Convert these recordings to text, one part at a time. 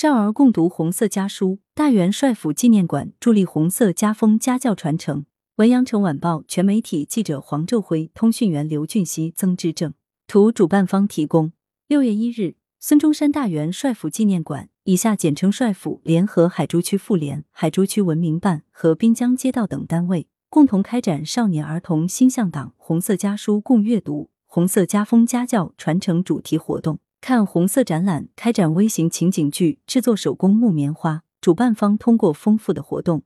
少儿共读红色家书，大元帅府纪念馆助力红色家风家教传承。文阳城晚报全媒体记者黄昼辉，通讯员刘俊熙、曾之正。图主办方提供。六月一日，孙中山大元帅府纪念馆（以下简称帅府）联合海珠区妇联、海珠区文明办和滨江街道等单位，共同开展少年儿童心向党红色家书共阅读、红色家风家教传承主题活动。看红色展览，开展微型情景剧，制作手工木棉花。主办方通过丰富的活动。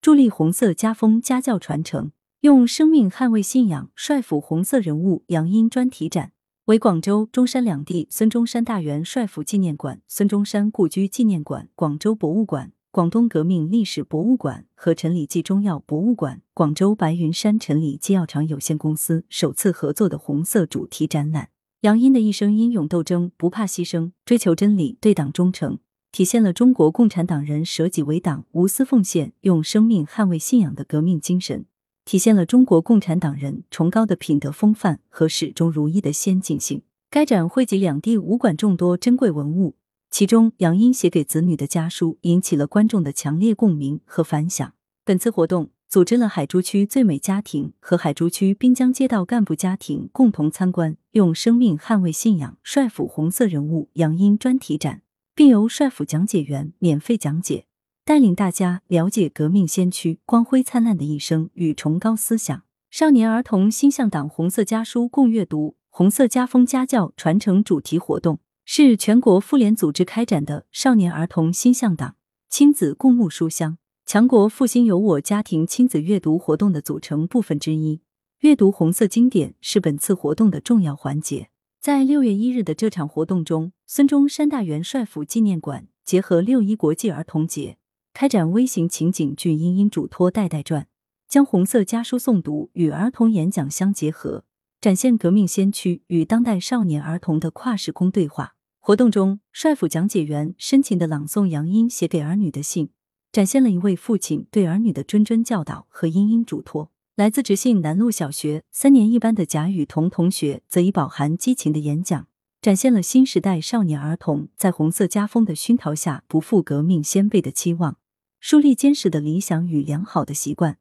助力红色家风家教传承，用生命捍卫信仰。帅府红色人物杨殷专题展为广州、中山两地孙中山大元帅府纪念馆、孙中山故居纪念馆、广州博物馆、广东革命历史博物馆和陈李济中药博物馆、广州白云山陈李济药厂有限公司首次合作的红色主题展览。杨殷的一生英勇斗争，不怕牺牲，追求真理，对党忠诚。体现了中国共产党人舍己为党、无私奉献、用生命捍卫信仰的革命精神，体现了中国共产党人崇高的品德风范和始终如一的先进性。该展汇集两地武馆众多珍贵文物，其中杨殷写给子女的家书引起了观众的强烈共鸣和反响。本次活动组织了海珠区最美家庭和海珠区滨江街道干部家庭共同参观“用生命捍卫信仰”帅府红色人物杨英专题展。并由帅府讲解员免费讲解，带领大家了解革命先驱光辉灿烂的一生与崇高思想。少年儿童心向党红色家书共阅读、红色家风家教传承主题活动，是全国妇联组织开展的少年儿童心向党亲子共沐书香、强国复兴有我家庭亲子阅读活动的组成部分之一。阅读红色经典是本次活动的重要环节。在六月一日的这场活动中，孙中山大元帅府纪念馆结合六一国际儿童节，开展微型情景剧《殷殷嘱托代代传》，将红色家书诵读与儿童演讲相结合，展现革命先驱与当代少年儿童的跨时空对话。活动中，帅府讲解员深情的朗诵杨英写给儿女的信，展现了一位父亲对儿女的谆谆教导和殷殷嘱托。来自直信南路小学三年一班的贾雨桐同学，则以饱含激情的演讲，展现了新时代少年儿童在红色家风的熏陶下，不负革命先辈的期望，树立坚实的理想与良好的习惯，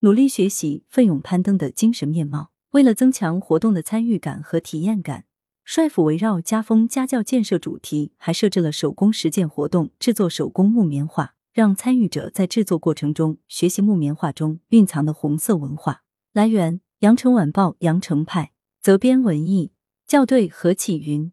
努力学习、奋勇攀登的精神面貌。为了增强活动的参与感和体验感，帅府围绕家风家教建设主题，还设置了手工实践活动，制作手工木棉花。让参与者在制作过程中学习木棉花中蕴藏的红色文化。来源：羊城晚报羊城派，责编：文艺，校对：何启云。